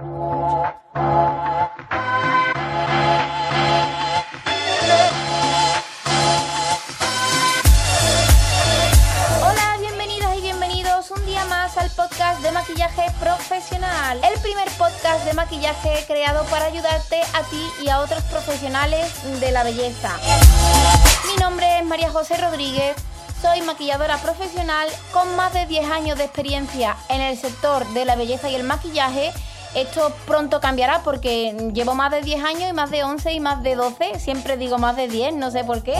Hola, bienvenidas y bienvenidos un día más al podcast de maquillaje profesional. El primer podcast de maquillaje creado para ayudarte a ti y a otros profesionales de la belleza. Mi nombre es María José Rodríguez. Soy maquilladora profesional con más de 10 años de experiencia en el sector de la belleza y el maquillaje. Esto pronto cambiará porque llevo más de 10 años y más de 11 y más de 12. Siempre digo más de 10, no sé por qué.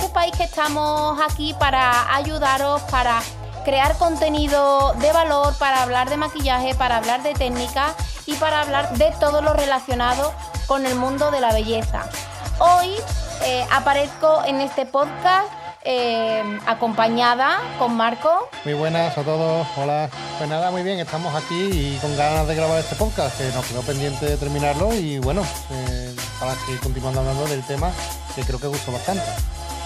Sepáis que estamos aquí para ayudaros, para crear contenido de valor, para hablar de maquillaje, para hablar de técnica y para hablar de todo lo relacionado con el mundo de la belleza. Hoy eh, aparezco en este podcast eh, acompañada con Marco. Muy buenas a todos, hola. Pues nada, muy bien, estamos aquí y con ganas de grabar este podcast, que nos quedó pendiente de terminarlo y bueno, eh, para seguir continuando hablando del tema que creo que gustó bastante.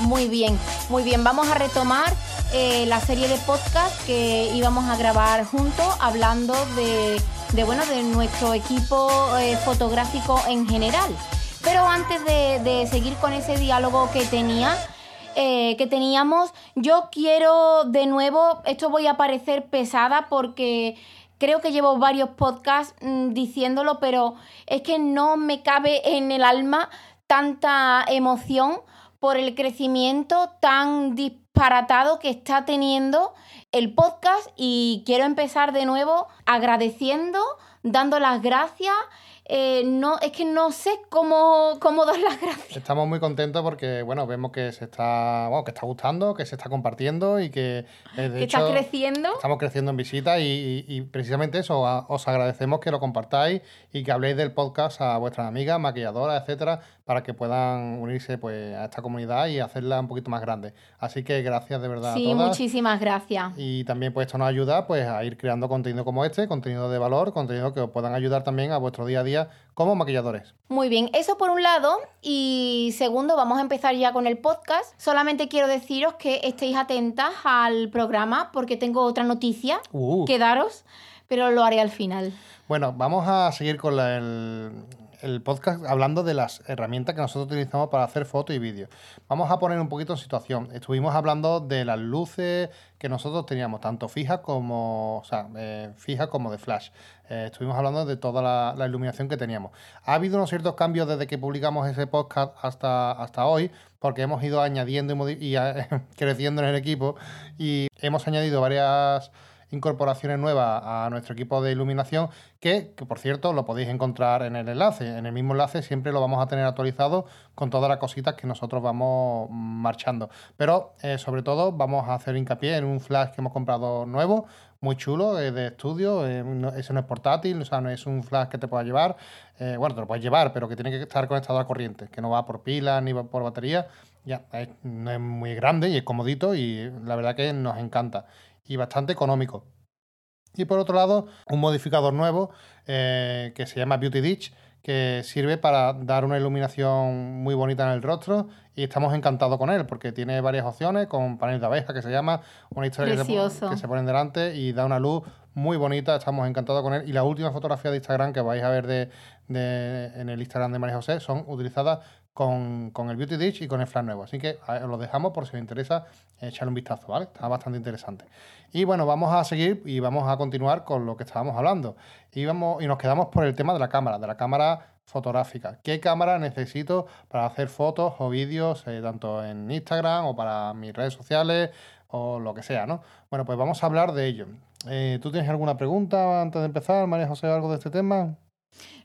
Muy bien, muy bien. Vamos a retomar eh, la serie de podcast que íbamos a grabar juntos, hablando de, de, bueno, de nuestro equipo eh, fotográfico en general. Pero antes de, de seguir con ese diálogo que tenía, eh, que teníamos, yo quiero de nuevo, esto voy a parecer pesada porque creo que llevo varios podcasts mm, diciéndolo, pero es que no me cabe en el alma tanta emoción por el crecimiento tan disparatado que está teniendo el podcast y quiero empezar de nuevo agradeciendo, dando las gracias. Eh, no, es que no sé cómo, cómo dar las gracias. Estamos muy contentos porque, bueno, vemos que se está, bueno, que está gustando, que se está compartiendo y que, eh, de que hecho, está creciendo. Estamos creciendo en visitas y, y- y precisamente eso, a- os agradecemos que lo compartáis y que habléis del podcast a vuestras amigas, maquilladoras, etcétera, para que puedan unirse pues, a esta comunidad y hacerla un poquito más grande. Así que gracias de verdad Sí, a todas. muchísimas gracias. Y también pues esto nos ayuda pues a ir creando contenido como este, contenido de valor, contenido que os puedan ayudar también a vuestro día a día como maquilladores. Muy bien, eso por un lado. Y segundo, vamos a empezar ya con el podcast. Solamente quiero deciros que estéis atentas al programa porque tengo otra noticia Uh. que daros, pero lo haré al final. Bueno, vamos a seguir con la- el, el podcast hablando de las herramientas que nosotros utilizamos para hacer fotos y vídeos. Vamos a poner un poquito en situación. Estuvimos hablando de las luces que nosotros teníamos, tanto fijas como, o sea, eh, fijas como de flash. Eh, estuvimos hablando de toda la, iluminación que teníamos. Ha habido unos ciertos cambios desde que publicamos ese podcast hasta, hasta hoy, porque hemos ido añadiendo y, eh, creciendo en el equipo y hemos añadido varias incorporaciones nuevas a nuestro equipo de iluminación que, por cierto lo podéis encontrar en el enlace. En el mismo enlace siempre lo vamos a tener actualizado con todas las cositas que nosotros vamos marchando. Pero eh, sobre todo vamos a hacer hincapié en un flash que hemos comprado nuevo, muy chulo, eh, de estudio. eh, no- ese no es portátil, o sea, no es un flash que te pueda llevar. eh, bueno, te lo puedes llevar, pero que tiene que estar conectado a corriente, que no va por pilas ni por batería. Ya, no es muy grande y es comodito y la verdad que nos encanta. Y bastante económico. Y por otro lado, un modificador nuevo eh, que se llama Beauty Ditch, que sirve para dar una iluminación muy bonita en el rostro y estamos encantados con él porque tiene varias opciones con panel de abeja que se llama, una historia que se, Precioso. que se ponen delante y da una luz muy bonita, estamos encantados con él y la última fotografía de Instagram que vais a ver de, de- en el Instagram de María José son utilizadas con, con el Beauty Ditch y con el flash nuevo, así que os lo dejamos por si os interesa echarle un vistazo, ¿vale? Está bastante interesante. Y bueno, vamos a seguir y vamos a continuar con lo que estábamos hablando. Y, vamos, y nos quedamos por el tema de la cámara, de la cámara fotográfica. ¿Qué cámara necesito para hacer fotos o vídeos, eh, tanto en Instagram o para mis redes sociales o lo que sea, ¿no? Bueno, pues vamos a hablar de ello. Eh, ¿Tú tienes alguna pregunta antes de empezar, María José, algo de este tema?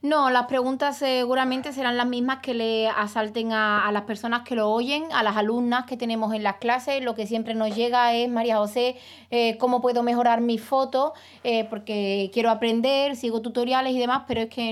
No, las preguntas seguramente serán las mismas que le asalten a, a las personas que lo oyen, a las alumnas que tenemos en las clases. Lo que siempre nos llega es, María José, eh, ¿cómo puedo mejorar mis fotos? Eh, porque quiero aprender, sigo tutoriales y demás, pero es que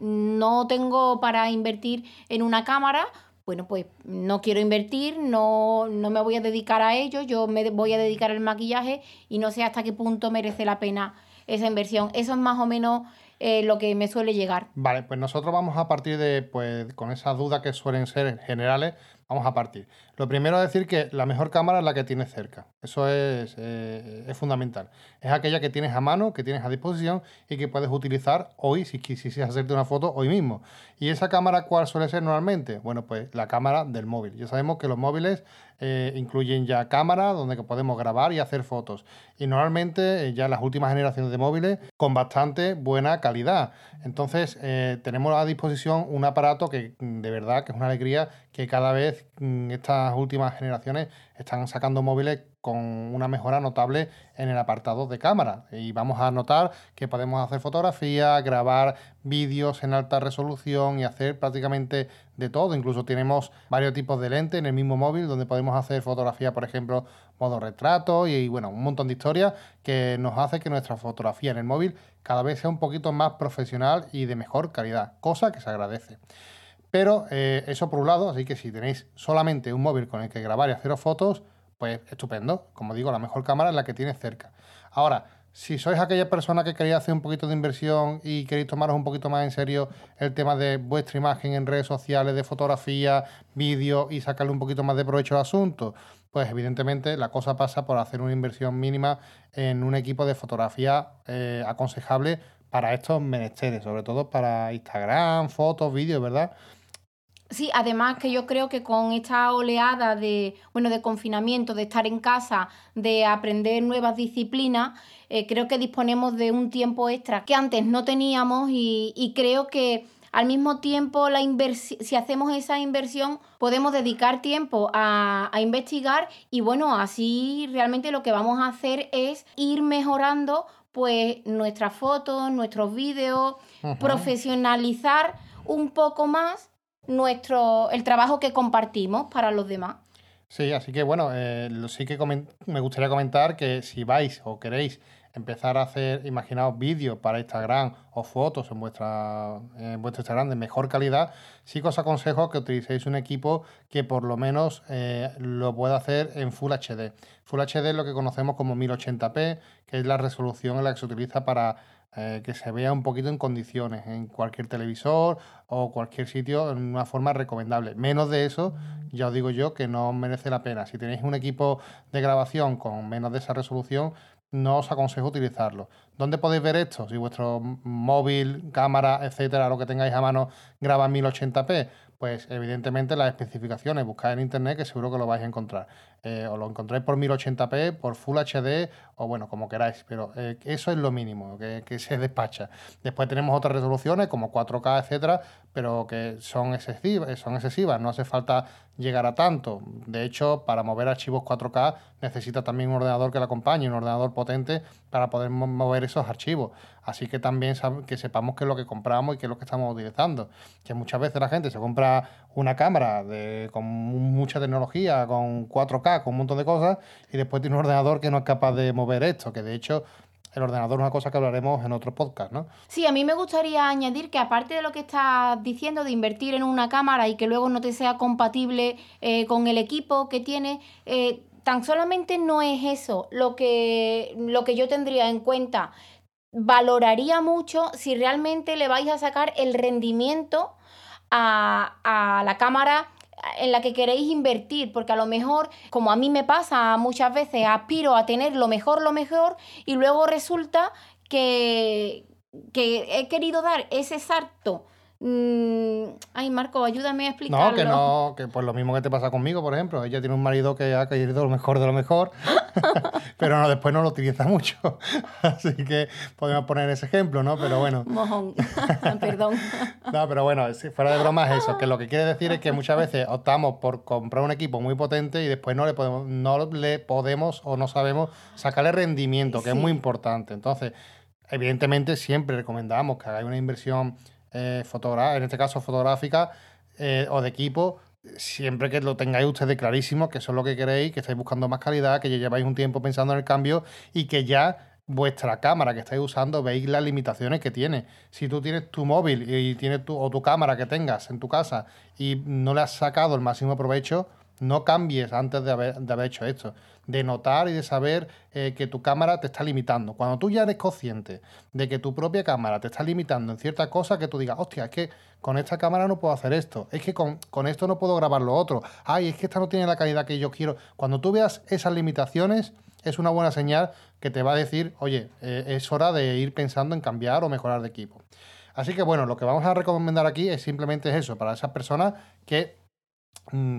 no tengo para invertir en una cámara. Bueno, pues no quiero invertir, no, no me voy a dedicar a ello, yo me voy a dedicar al maquillaje y no sé hasta qué punto merece la pena esa inversión. Eso es más o menos eh, lo que me suele llegar. Vale, pues nosotros vamos a partir de, pues, con esas dudas que suelen ser generales, Vamos a partir. Lo primero es decir que la mejor cámara es la que tienes cerca. Eso es, eh, es fundamental. Es aquella que tienes a mano, que tienes a disposición y que puedes utilizar hoy si quisieras hacerte una foto hoy mismo. ¿Y esa cámara cuál suele ser normalmente? Bueno, pues la cámara del móvil. Ya sabemos que los móviles eh, incluyen ya cámara donde podemos grabar y hacer fotos. Y normalmente eh, ya las últimas generaciones de móviles con bastante buena calidad. Entonces tenemos a disposición un aparato que mm, de verdad que es una alegría que cada vez mm, estas últimas generaciones están sacando móviles con una mejora notable en el apartado de cámara. Y vamos a notar que podemos hacer fotografías, grabar vídeos en alta resolución y hacer prácticamente de todo. Incluso tenemos varios tipos de lentes en el mismo móvil donde podemos hacer fotografía, por ejemplo, modo retrato y, bueno, un montón de historias que nos hace que nuestra fotografía en el móvil cada vez sea un poquito más profesional y de mejor calidad, cosa que se agradece. Pero eh, eso por un lado, así que si tenéis solamente un móvil con el que grabar y haceros fotos, pues estupendo. Como digo, la mejor cámara es la que tienes cerca. Ahora, si sois aquella persona que queréis hacer un poquito de inversión y queréis tomaros un poquito más en serio el tema de vuestra imagen en redes sociales, de fotografía, vídeo y sacarle un poquito más de provecho al asunto, pues evidentemente la cosa pasa por hacer una inversión mínima en un equipo de fotografía eh, aconsejable para estos menesteres, sobre todo para Instagram, fotos, vídeos, ¿verdad? Sí, además que yo creo que con esta oleada de, bueno, de confinamiento, de estar en casa, de aprender nuevas disciplinas, eh, creo que disponemos de un tiempo extra que antes no teníamos y, creo que al mismo tiempo la si hacemos esa inversión podemos dedicar tiempo a, investigar y bueno, así realmente lo que vamos a hacer es ir mejorando pues nuestras fotos, nuestros vídeos, profesionalizar un poco más nuestro, el trabajo que compartimos para los demás. Sí, así que bueno, eh, sí que me gustaría comentar que si vais o queréis empezar a hacer, imaginaos vídeos para Instagram o fotos en, vuestra, en vuestro Instagram de mejor calidad, sí que os aconsejo que utilicéis un equipo que por lo menos eh, lo pueda hacer en Full HD. Full HD es lo que conocemos como 1080p, que es la resolución en la que se utiliza para eh, que se vea un poquito en condiciones en cualquier televisor o cualquier sitio en una forma recomendable. Menos de eso, ya os digo yo que no merece la pena. Si tenéis un equipo de grabación con menos de esa resolución, no os aconsejo utilizarlo. ¿Dónde podéis ver esto? Si vuestro móvil, cámara, etcétera, lo que tengáis a mano graba en 1080p, pues evidentemente las especificaciones, buscad en internet que seguro que lo vais a encontrar. Eh, o lo encontráis por 1080p, por Full HD o bueno, como queráis, pero eh, eso es lo mínimo que, que, se despacha. Después tenemos otras resoluciones como 4K, etcétera, pero que son excesivas, son excesivas, no hace falta llegar a tanto. De hecho, para mover archivos 4K necesita también un ordenador que lo acompañe, un ordenador potente para poder mover esos archivos. Así que también que sepamos qué es lo que compramos y qué es lo que estamos utilizando. Que muchas veces la gente se compra una cámara de, con mucha tecnología, con 4K, con un montón de cosas, y después tiene un ordenador que no es capaz de mover esto, que de hecho el ordenador es una cosa que hablaremos en otro podcast, ¿no? Sí, a mí me gustaría añadir que aparte de lo que estás diciendo de invertir en una cámara y que luego no te sea compatible eh, con el equipo que tienes, eh, tan solamente no es eso lo que, lo que yo tendría en cuenta. Valoraría mucho si realmente le vais a sacar el rendimiento a, a la cámara en la que queréis invertir, porque a lo mejor, como a mí me pasa muchas veces, aspiro a tener lo mejor, lo mejor, y luego resulta que, que he querido dar ese salto ay, Marco, ayúdame a explicarlo. No, que no, que pues lo mismo que te pasa conmigo, por ejemplo. Ella tiene un marido que ha caído lo mejor de lo mejor, pero no, después no lo utiliza mucho. Así que podemos poner ese ejemplo, ¿no? Pero bueno. Mojón. Perdón. no, pero bueno, si fuera de broma es eso, que lo que quiere decir es que muchas veces optamos por comprar un equipo muy potente y después no le podemos, no le podemos o no sabemos sacarle rendimiento, que es muy importante. Entonces, evidentemente siempre recomendamos que hagáis una inversión eh, en este caso fotográfica eh, o de equipo, siempre que lo tengáis ustedes clarísimo, que eso es lo que queréis, que estáis buscando más calidad, que ya lleváis un tiempo pensando en el cambio y que ya vuestra cámara que estáis usando veis las limitaciones que tiene. Si tú tienes tu móvil y tienes tu, o tu cámara que tengas en tu casa y no le has sacado el máximo provecho, no cambies antes de haber, de haber hecho esto. De notar y de saber eh, que tu cámara te está limitando. Cuando tú ya eres consciente de que tu propia cámara te está limitando en cierta cosa, que tú digas, hostia, es que con esta cámara no puedo hacer esto, es que con, con esto no puedo grabar lo otro, ay, es que esta no tiene la calidad que yo quiero. Cuando tú veas esas limitaciones, es una buena señal que te va a decir, oye, eh, es hora de ir pensando en cambiar o mejorar de equipo. Así que bueno, lo que vamos a recomendar aquí es simplemente eso, para esas personas que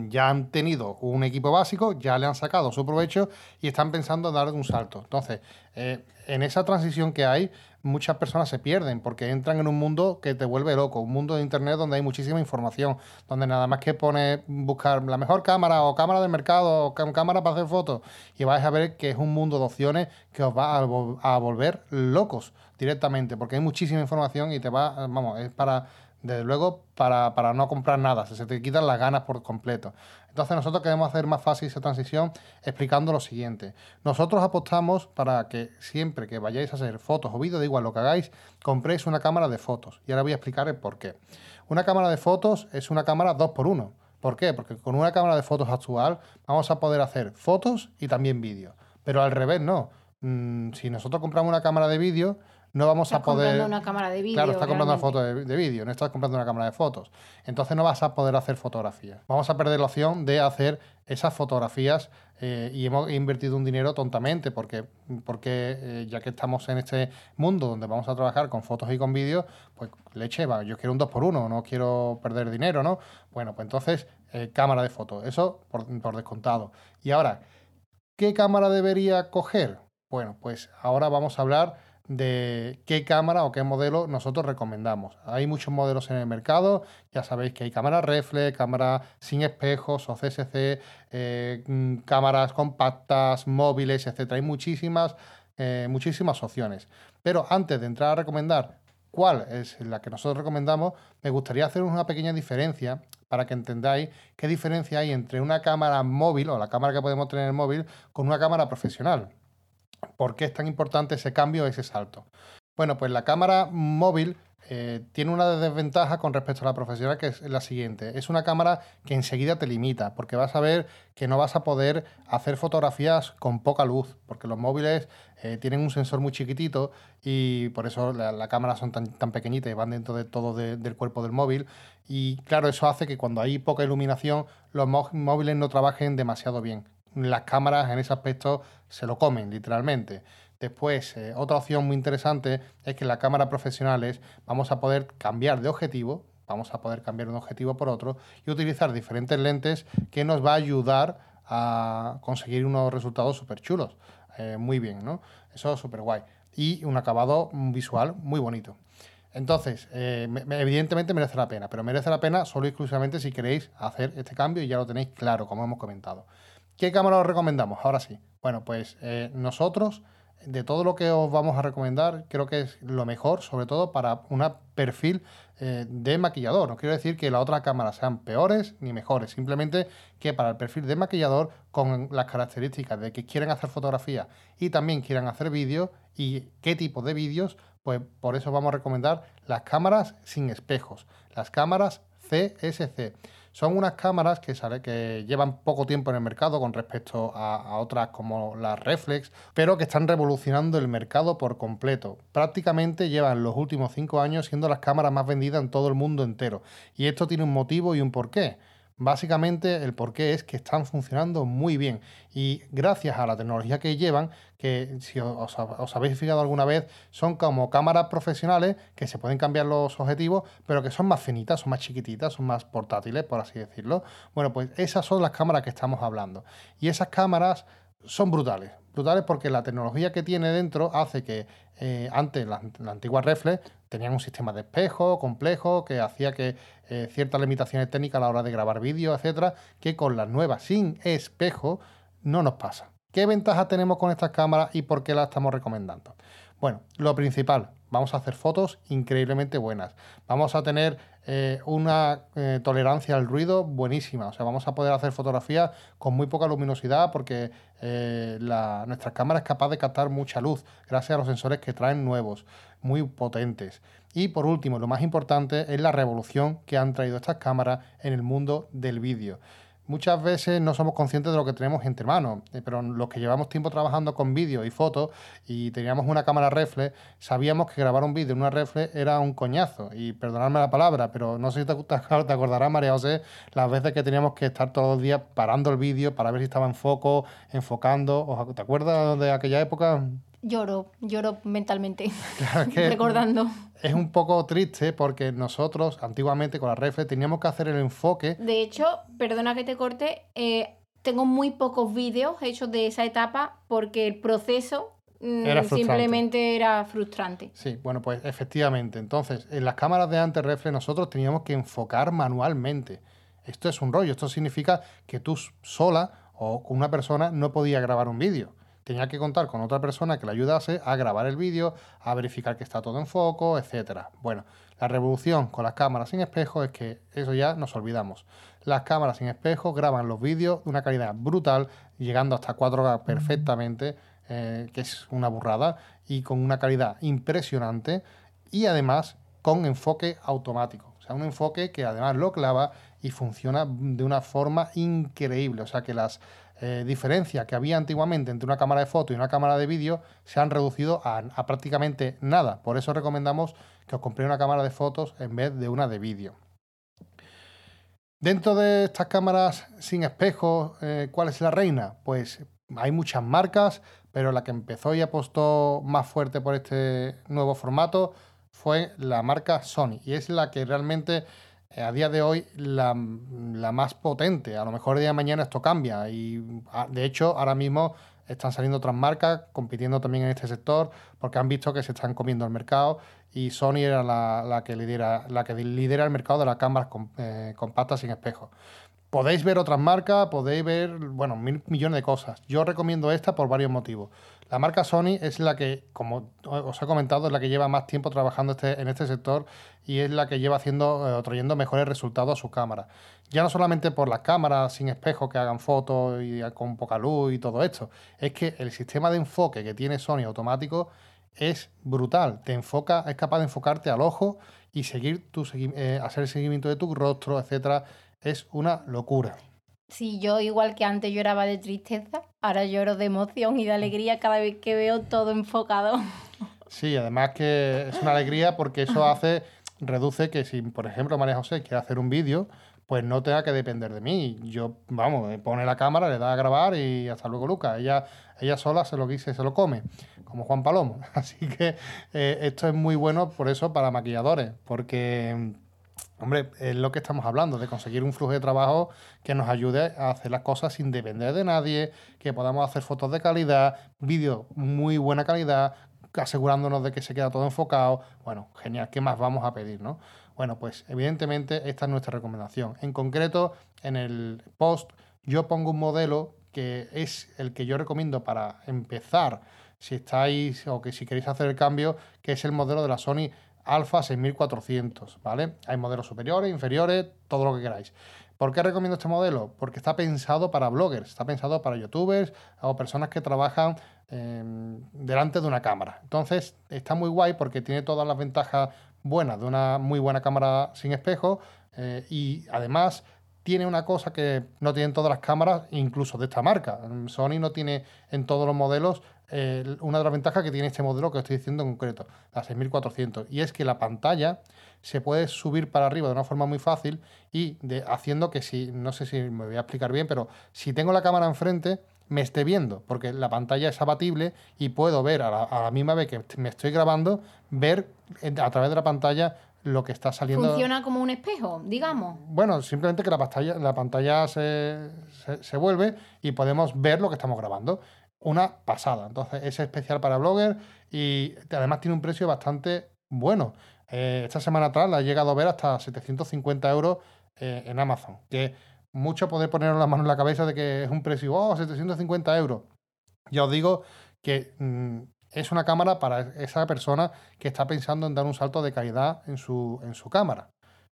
ya han tenido un equipo básico, ya le han sacado su provecho y están pensando en dar un salto. Entonces, eh, en esa transición que hay, muchas personas se pierden porque entran en un mundo que te vuelve loco, un mundo de internet donde hay muchísima información, donde nada más que pones buscar la mejor cámara o cámara del mercado o cámara para hacer fotos y vais a ver que es un mundo de opciones que os va a, volver locos directamente porque hay muchísima información y te va, vamos, es para desde luego para, para, no comprar nada, se te quitan las ganas por completo. Entonces nosotros queremos hacer más fácil esa transición explicando lo siguiente. Nosotros apostamos para que siempre que vayáis a hacer fotos o vídeos, da igual lo que hagáis, compréis una cámara de fotos. Y ahora voy a explicar el por qué. Una cámara de fotos es una cámara 2x1. ¿Por qué? Porque con una cámara de fotos actual vamos a poder hacer fotos y también vídeos. Pero al revés no. Mm, si nosotros compramos una cámara de vídeo, no vamos a poder. comprando una cámara de vídeo. Claro, está comprando una foto de, vídeo, no estás comprando una cámara de fotos. Entonces no vas a poder hacer fotografías. Vamos a perder la opción de hacer esas fotografías eh, y hemos invertido un dinero tontamente porque, porque eh, ya que estamos en este mundo donde vamos a trabajar con fotos y con vídeos, pues leche, va, yo quiero un 2 por 1 no quiero perder dinero, ¿no? Bueno, pues entonces eh, cámara de fotos, eso por, por descontado. Y ahora, ¿qué cámara debería coger? Bueno, pues ahora vamos a hablar de qué cámara o qué modelo nosotros recomendamos. Hay muchos modelos en el mercado, ya sabéis que hay cámaras reflex, cámaras sin espejos o CSC, eh, mm, cámaras compactas, móviles, etc. Hay muchísimas, eh, muchísimas opciones. Pero antes de entrar a recomendar cuál es la que nosotros recomendamos, me gustaría hacer una pequeña diferencia para que entendáis qué diferencia hay entre una cámara móvil o la cámara que podemos tener en el móvil con una cámara profesional. ¿Por qué es tan importante ese cambio, ese salto? Bueno, pues la cámara móvil eh, tiene una desventaja con respecto a la profesional, que es la siguiente. Es una cámara que enseguida te limita, porque vas a ver que no vas a poder hacer fotografías con poca luz, porque los móviles eh, tienen un sensor muy chiquitito y por eso las la cámaras son tan, tan, pequeñitas y van dentro de todo del cuerpo del móvil. Y claro, eso hace que cuando hay poca iluminación, los móviles no trabajen demasiado bien las cámaras en ese aspecto se lo comen, literalmente. Después, eh, otra opción muy interesante es que en las cámaras profesionales vamos a poder cambiar de objetivo, vamos a poder cambiar un objetivo por otro y utilizar diferentes lentes que nos va a ayudar a conseguir unos resultados súper chulos. Eh, muy bien, ¿no? Eso es súper guay. Y un acabado visual muy bonito. Entonces, eh, evidentemente merece la pena, pero merece la pena solo y exclusivamente si queréis hacer este cambio y ya lo tenéis claro, como hemos comentado. ¿Qué cámara os recomendamos? Ahora sí. Bueno, pues eh, nosotros, de todo lo que os vamos a recomendar, creo que es lo mejor, sobre todo para un perfil eh, de maquillador. No quiero decir que las otras cámaras sean peores ni mejores, simplemente que para el perfil de maquillador, con las características de que quieren hacer fotografía y también quieran hacer vídeos y qué tipo de vídeos, pues por eso vamos a recomendar las cámaras sin espejos, las cámaras CSC. Son unas cámaras que, que llevan poco tiempo en el mercado con respecto a, otras como las Reflex, pero que están revolucionando el mercado por completo. Prácticamente llevan los últimos cinco años siendo las cámaras más vendidas en todo el mundo entero. Y esto tiene un motivo y un porqué. Básicamente el porqué es que están funcionando muy bien y gracias a la tecnología que llevan, que si os, habéis fijado alguna vez, son como cámaras profesionales que se pueden cambiar los objetivos, pero que son más finitas, son más chiquititas, son más portátiles, por así decirlo. Bueno, pues esas son las cámaras que estamos hablando. Y esas cámaras son brutales. Brutales porque la tecnología que tiene dentro hace que eh, antes la, antigua reflex tenían un sistema de espejo complejo que hacía que eh, ciertas limitaciones técnicas a la hora de grabar vídeos, etcétera, que con las nuevas sin espejo no nos pasa. ¿Qué ventajas tenemos con estas cámaras y por qué las estamos recomendando? Bueno, lo principal, vamos a hacer fotos increíblemente buenas. Vamos a tener eh, una eh, tolerancia al ruido buenísima. O sea, vamos a poder hacer fotografías con muy poca luminosidad porque eh, nuestra cámara es capaz de captar mucha luz gracias a los sensores que traen nuevos, muy potentes. Y por último, lo más importante es la revolución que han traído estas cámaras en el mundo del vídeo. Muchas veces no somos conscientes de lo que tenemos entre manos, eh, pero los que llevamos tiempo trabajando con vídeo y fotos y teníamos una cámara reflex, sabíamos que grabar un vídeo en una reflex era un coñazo. Y perdonadme la palabra, pero no sé si te, te acordarás, María José, las veces que teníamos que estar todos los días parando el vídeo para ver si estaba en foco, enfocando. ¿Te acuerdas de aquella época? Lloro, lloro mentalmente, recordando. Es un poco triste porque nosotros antiguamente con la reflex teníamos que hacer el enfoque. De hecho, perdona que te corte, eh, tengo muy pocos vídeos hechos de esa etapa porque el proceso mm, simplemente era frustrante. Sí, bueno, pues efectivamente. Entonces, en las cámaras de antes reflex nosotros teníamos que enfocar manualmente. Esto es un rollo, esto significa que tú sola o con una persona no podía grabar un vídeo tenía que contar con otra persona que le ayudase a grabar el vídeo, a verificar que está todo en foco, etc. Bueno, la revolución con las cámaras sin espejo es que eso ya nos olvidamos. Las cámaras sin espejo graban los vídeos de una calidad brutal, llegando hasta 4K perfectamente, eh, que es una burrada, y con una calidad impresionante, y además con enfoque automático. O sea, un enfoque que además lo clava y funciona de una forma increíble. O sea, que las eh, diferencias que había antiguamente entre una cámara de foto y una cámara de vídeo se han reducido a, prácticamente nada. Por eso recomendamos que os compréis una cámara de fotos en vez de una de vídeo. Dentro de estas cámaras sin espejo, eh, ¿cuál es la reina? Pues hay muchas marcas, pero la que empezó y apostó más fuerte por este nuevo formato fue la marca Sony y es la que realmente a día de hoy la, más potente. A lo mejor el día de mañana esto cambia y ah, de hecho ahora mismo están saliendo otras marcas compitiendo también en este sector porque han visto que se están comiendo el mercado y Sony era la, que, lidera, la que lidera el mercado de las cámaras eh, compactas sin espejo. Podéis ver otras marcas, podéis ver, bueno, mil millones de cosas. Yo recomiendo esta por varios motivos. La marca Sony es la que, como os he comentado, es la que lleva más tiempo trabajando este, en este sector y es la que lleva haciendo, eh, trayendo mejores resultados a sus cámaras. Ya no solamente por las cámaras sin espejo que hagan fotos y con poca luz y todo esto, es que el sistema de enfoque que tiene Sony automático es brutal. Te enfoca, es capaz de enfocarte al ojo y seguir tu, eh, hacer el seguimiento de tu rostro, etcétera es una locura. Sí, yo igual que antes lloraba de tristeza, ahora lloro de emoción y de alegría cada vez que veo todo enfocado. Sí, además que es una alegría porque eso hace, reduce que si, por ejemplo, María José quiere hacer un vídeo, pues no tenga que depender de mí. Yo, vamos, pone la cámara, le da a grabar y hasta luego, Lucas. Ella, ella sola se lo guise, se lo come, como Juan Palomo. Así que eh, esto es muy bueno por eso para maquilladores, porque Hombre, es lo que estamos hablando, de conseguir un flujo de trabajo que nos ayude a hacer las cosas sin depender de nadie, que podamos hacer fotos de calidad, vídeos muy buena calidad, asegurándonos de que se queda todo enfocado. Bueno, genial, ¿qué más vamos a pedir, no? Bueno, pues evidentemente esta es nuestra recomendación. En concreto, en el post yo pongo un modelo que es el que yo recomiendo para empezar, si estáis o que si queréis hacer el cambio, que es el modelo de la Sony Alpha 6400, ¿vale? Hay modelos superiores, inferiores, todo lo que queráis. ¿Por qué recomiendo este modelo? Porque está pensado para bloggers, está pensado para youtubers o personas que trabajan em, delante de una cámara. Entonces, está muy guay porque tiene todas las ventajas buenas de una muy buena cámara sin espejo eh, y además tiene una cosa que no tienen todas las cámaras, incluso de esta marca. Sony no tiene en todos los modelos una de las ventajas que tiene este modelo que estoy diciendo en concreto, la 6400, y es que la pantalla se puede subir para arriba de una forma muy fácil y de, haciendo que si, no sé si me voy a explicar bien, pero si tengo la cámara enfrente, me esté viendo, porque la pantalla es abatible y puedo ver a la, misma vez que me estoy grabando, ver a través de la pantalla lo que está saliendo. Funciona como un espejo, digamos. Bueno, simplemente que la pantalla, la pantalla se, se, vuelve y podemos ver lo que estamos grabando una pasada. Entonces es especial para blogger y además tiene un precio bastante bueno. Eh, esta semana atrás la he llegado a ver hasta 750 euros eh, en Amazon. Que mucho poder poner la mano en la cabeza de que es un precio, oh, 750 euros. Ya os digo que mm, es una cámara para esa persona que está pensando en dar un salto de calidad en su, en su cámara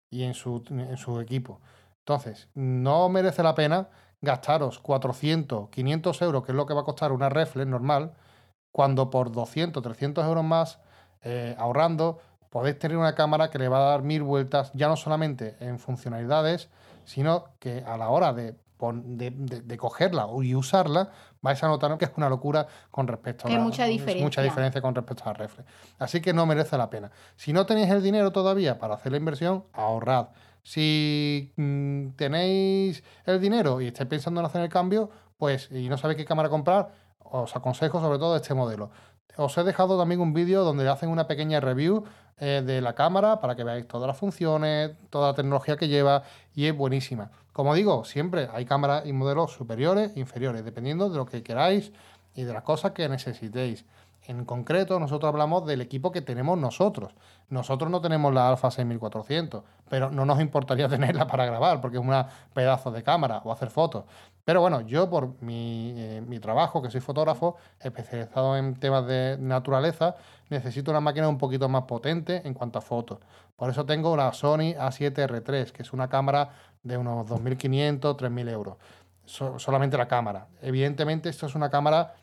y en su, en su equipo. Entonces, no merece la pena gastaros 400, 500 euros, que es lo que va a costar una reflex normal, cuando por 200, 300 euros más, eh, ahorrando, podéis tener una cámara que le va a dar mil vueltas, ya no solamente en funcionalidades, sino que a la hora de de, cogerla y usarla, vais a notar que es una locura con respecto a la, mucha diferencia. mucha diferencia con respecto a la reflex. Así que no merece la pena. Si no tenéis el dinero todavía para hacer la inversión, ahorrad. Si mm, tenéis el dinero y estáis pensando en hacer el cambio, pues y no sabéis qué cámara comprar, os aconsejo sobre todo este modelo. Os he dejado también un vídeo donde hacen una pequeña review eh, de la cámara para que veáis todas las funciones, toda la tecnología que lleva y es buenísima. Como digo, siempre hay cámaras y modelos superiores inferiores, dependiendo de lo que queráis y de las cosas que necesitéis. En concreto, nosotros hablamos del equipo que tenemos nosotros. Nosotros no tenemos la Alpha 6400, pero no nos importaría tenerla para grabar, porque es un pedazo de cámara o hacer fotos. Pero bueno, yo por mi, eh, mi, trabajo, que soy fotógrafo, especializado en temas de naturaleza, necesito una máquina un poquito más potente en cuanto a fotos. Por eso tengo la Sony A7R3, que es una cámara de unos 2.500, 3.000 euros. solamente la cámara. Evidentemente, esto es una cámara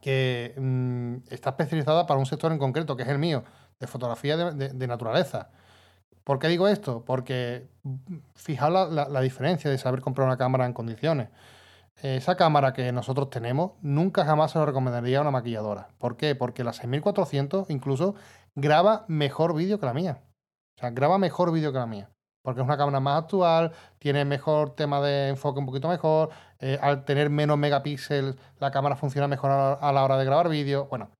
que mm, está especializada para un sector en concreto, que es el mío, de fotografía de, naturaleza. ¿Por qué digo esto? Porque mm, fijaos la, diferencia de saber comprar una cámara en condiciones. Esa cámara que nosotros tenemos nunca jamás se lo recomendaría a una maquilladora. ¿Por qué? Porque la 6400 incluso graba mejor vídeo que la mía. O sea, graba mejor vídeo que la mía porque es una cámara más actual, tiene mejor tema de enfoque un poquito mejor, eh, al tener menos megapíxeles la cámara funciona mejor a la hora de grabar vídeo. Bueno,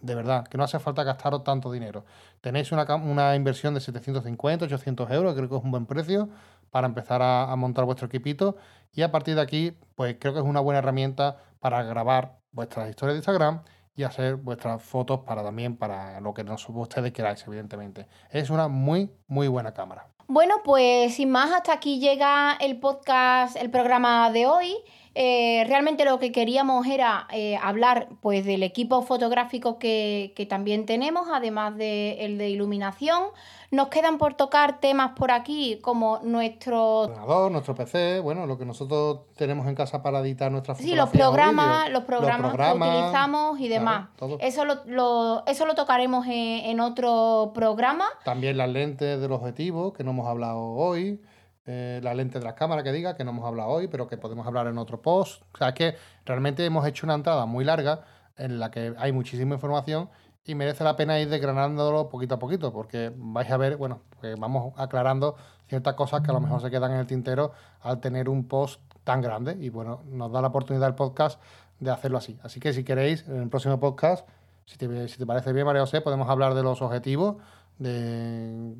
de verdad, que no hace falta gastaros tanto dinero. Tenéis una, inversión de 750, 800 euros, creo que es un buen precio para empezar a, a montar vuestro equipito y a partir de aquí, pues creo que es una buena herramienta para grabar vuestras historias de Instagram y hacer vuestras fotos para también para lo que ustedes queráis, evidentemente. Es una muy, muy buena cámara. Bueno, pues sin más, hasta aquí llega el podcast, el programa de hoy. Eh, realmente lo que queríamos era eh, hablar pues del equipo fotográfico que, también tenemos, además del el de iluminación. Nos quedan por tocar temas por aquí como nuestro ordenador, nuestro PC, bueno, lo que nosotros tenemos en casa para editar nuestras Sí, los programas, los programas, que utilizamos y demás. eso, lo, eso lo tocaremos en, en otro programa. También las lentes del objetivo, que no hemos hablado hoy. Eh, la lente de la cámara que diga, que no hemos hablado hoy, pero que podemos hablar en otro post. O sea, que realmente hemos hecho una entrada muy larga en la que hay muchísima información y merece la pena ir desgranándolo poquito a poquito, porque vais a ver, bueno, vamos aclarando ciertas cosas que a lo mejor se quedan en el tintero al tener un post tan grande y bueno, nos da la oportunidad el podcast de hacerlo así. Así que si queréis, en el próximo podcast, si te, si te parece bien, María José, podemos hablar de los objetivos de...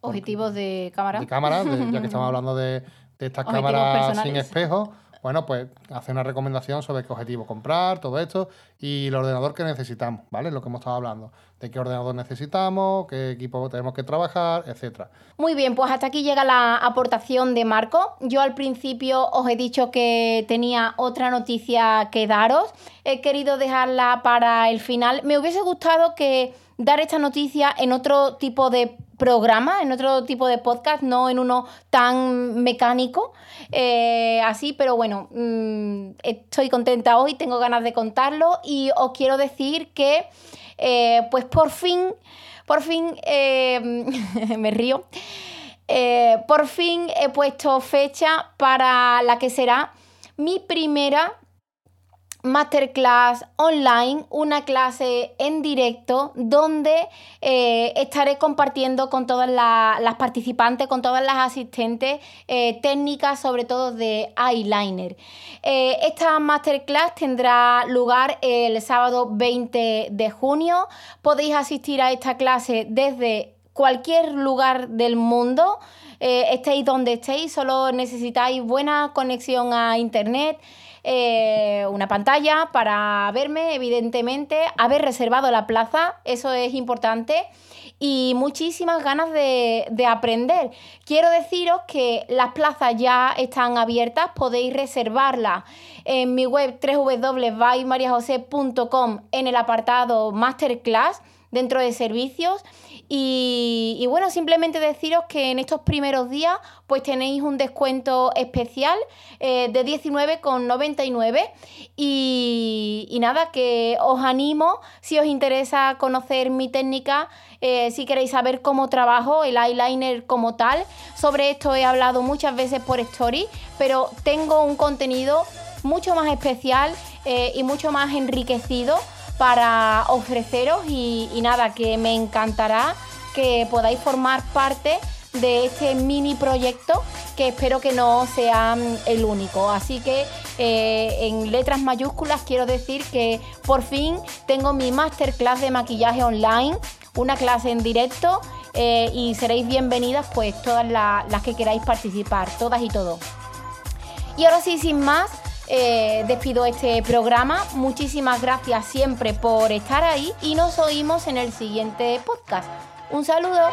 Objetivos de cámara. De cámara, ya que estamos hablando de, de estas cámaras sin espejo. Bueno, pues hace una recomendación sobre qué objetivo comprar, todo esto, y el ordenador que necesitamos, ¿vale? Lo que hemos estado hablando, de qué ordenador necesitamos, qué equipo tenemos que trabajar, etcétera. Muy bien, pues hasta aquí llega la aportación de Marco. Yo al principio os he dicho que tenía otra noticia que daros. He querido dejarla para el final. Me hubiese gustado que dar esta noticia en otro tipo de programa, en otro tipo de podcast, no en uno tan mecánico, eh, así, pero bueno, mm, estoy contenta hoy, tengo ganas de contarlo y os quiero decir que, eh, pues por fin, por fin, eh, me río, por fin he puesto fecha para la que será mi primera masterclass online, una clase en directo donde eh, estaré compartiendo con todas las participantes, con todas las asistentes eh, técnicas, sobre todo de eyeliner. Eh, esta masterclass tendrá lugar el sábado 20 de junio. Podéis asistir a esta clase desde cualquier lugar del mundo. estéis donde estéis, solo necesitáis buena conexión a internet. Eh, una pantalla para verme, evidentemente, haber reservado la plaza, eso es importante, y muchísimas ganas de, aprender. Quiero deciros que las plazas ya están abiertas, podéis reservarlas en mi web www.mariajose.com en el apartado Masterclass dentro de servicios. Y, bueno, simplemente deciros que en estos primeros días pues tenéis un descuento especial eh, de 19,99 y, y nada, que os animo si os interesa conocer mi técnica, eh, si queréis saber cómo trabajo el eyeliner como tal. Sobre esto he hablado muchas veces por story, pero tengo un contenido mucho más especial eh, y mucho más enriquecido para ofreceros y, nada, que me encantará que podáis formar parte de este mini proyecto que espero que no sea el único. Así que eh, en letras mayúsculas quiero decir que por fin tengo mi masterclass de maquillaje online, una clase en directo eh, y seréis bienvenidas pues todas las que queráis participar, todas y todos. Y ahora sí, sin más, eh, despido este programa. Muchísimas gracias siempre por estar ahí y nos oímos en el siguiente podcast. Un saludo.